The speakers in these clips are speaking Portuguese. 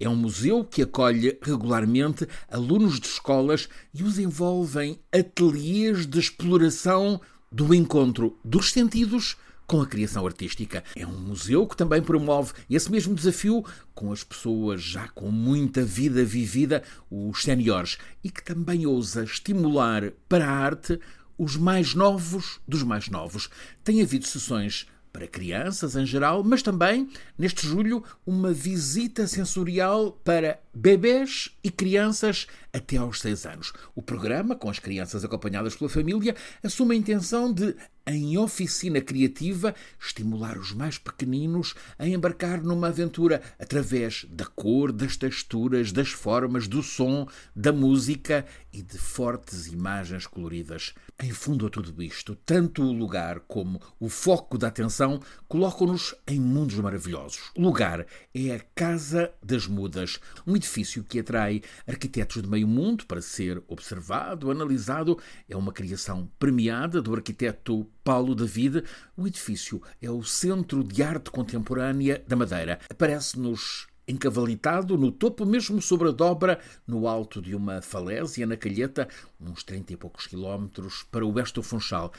É um museu que acolhe regularmente alunos de escolas e os envolve em ateliês de exploração do encontro dos sentidos com a criação artística. É um museu que também promove esse mesmo desafio com as pessoas já com muita vida vivida, os séniores, e que também ousa estimular para a arte os mais novos dos mais novos. Tem havido sessões para crianças em geral, mas também, neste julho, uma visita sensorial para bebês e crianças até aos 6 anos. O programa, com as crianças acompanhadas pela família, assume a intenção de em oficina criativa, estimular os mais pequeninos a embarcar numa aventura através da cor, das texturas, das formas, do som, da música e de fortes imagens coloridas. Em fundo a tudo isto, tanto o lugar como o foco da atenção colocam-nos em mundos maravilhosos. O lugar é a Casa das Mudas, um edifício que atrai arquitetos de meio mundo para ser observado, analisado. É uma criação premiada do arquiteto Paulo David, o edifício é o Centro de Arte Contemporânea da Madeira. Aparece-nos encavalitado no topo, mesmo sobre a dobra, no alto de uma falésia, na Calheta, uns 30 e poucos quilómetros para o oeste do Funchal.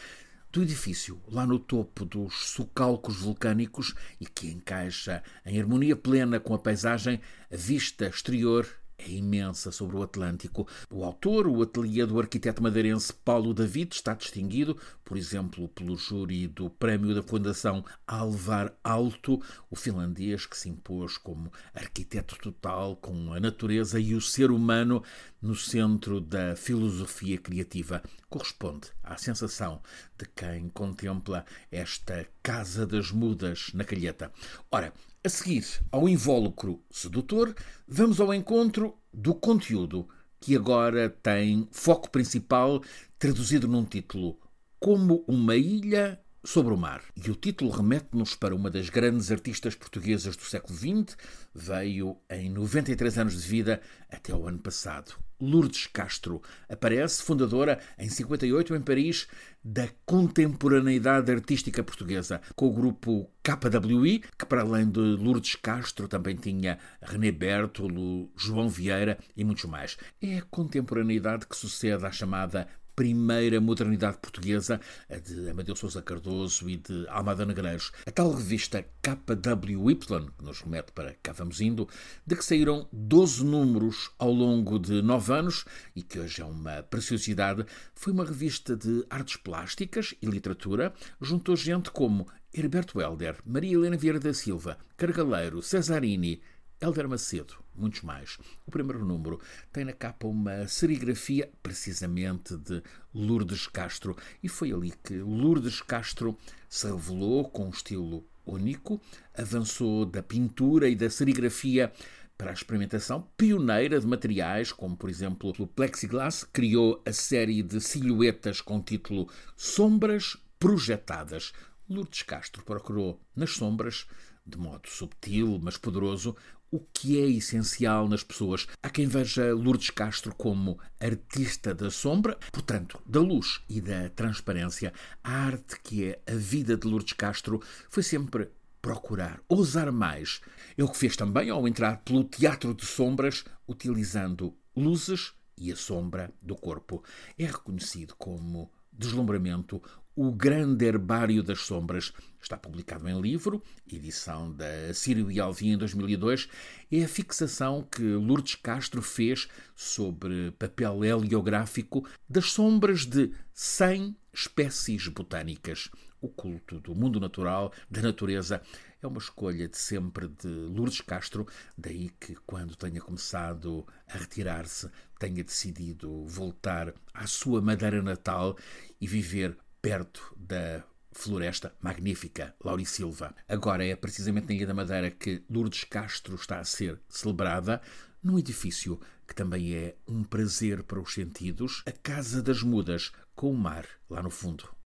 Do edifício, lá no topo dos socalcos vulcânicos e que encaixa em harmonia plena com a paisagem, a vista exterior é imensa sobre o Atlântico. O autor, o ateliê do arquiteto madeirense Paulo David, está distinguido, por exemplo, pelo júri do prémio da Fundação Alvar Alto, o finlandês que se impôs como arquiteto total com a natureza e o ser humano no centro da filosofia criativa. Corresponde à sensação de quem contempla esta Casa das Mudas na Calheta. Ora, a seguir ao invólucro sedutor, vamos ao encontro do conteúdo, que agora tem foco principal traduzido num título Como uma ilha sobre o mar. E o título remete-nos para uma das grandes artistas portuguesas do século XX, veio em 93 anos de vida até o ano passado. Lourdes Castro aparece, fundadora em 58 em Paris da contemporaneidade artística portuguesa, com o grupo KWI, que para além de Lourdes Castro também tinha René Bertolo, João Vieira e muitos mais. É a contemporaneidade que sucede à chamada primeira modernidade portuguesa, a de Amadeu Sousa Cardoso e de Almada Negreiros. A tal revista KWY, que nos remete para cá vamos indo, de que saíram 12 números ao longo de nove anos e que hoje é uma preciosidade, foi uma revista de artes plásticas e literatura, juntou gente como Herberto Helder, Maria Helena Vieira da Silva, Cargaleiro, Cesarini, Helder Macedo, muitos mais. O primeiro número tem na capa uma serigrafia, precisamente de Lourdes Castro, e foi ali que Lourdes Castro se revelou com um estilo único, avançou da pintura e da serigrafia para a experimentação pioneira de materiais, como por exemplo o plexiglass, criou a série de silhuetas com o título Sombras Projetadas. Lourdes Castro procurou nas sombras, de modo subtil mas poderoso, o que é essencial nas pessoas. Há quem veja Lourdes Castro como artista da sombra, portanto, da luz e da transparência. A arte que é a vida de Lourdes Castro foi sempre procurar, ousar mais. É o que fez também ao entrar pelo teatro de sombras, utilizando luzes e a sombra do corpo. É reconhecido como deslumbramento o Grande Herbário das Sombras está publicado em livro, edição da Sírio e Alvim em 2002. É a fixação que Lourdes Castro fez sobre papel heliográfico das sombras de 100 espécies botânicas. O culto do mundo natural, da natureza, é uma escolha de sempre de Lourdes Castro, daí que, quando tenha começado a retirar-se, tenha decidido voltar à sua madeira natal e viver perto da floresta magnífica Lauri Silva. Agora é precisamente na Ilha da Madeira que Lourdes Castro está a ser celebrada, num edifício que também é um prazer para os sentidos, a Casa das Mudas, com o mar lá no fundo.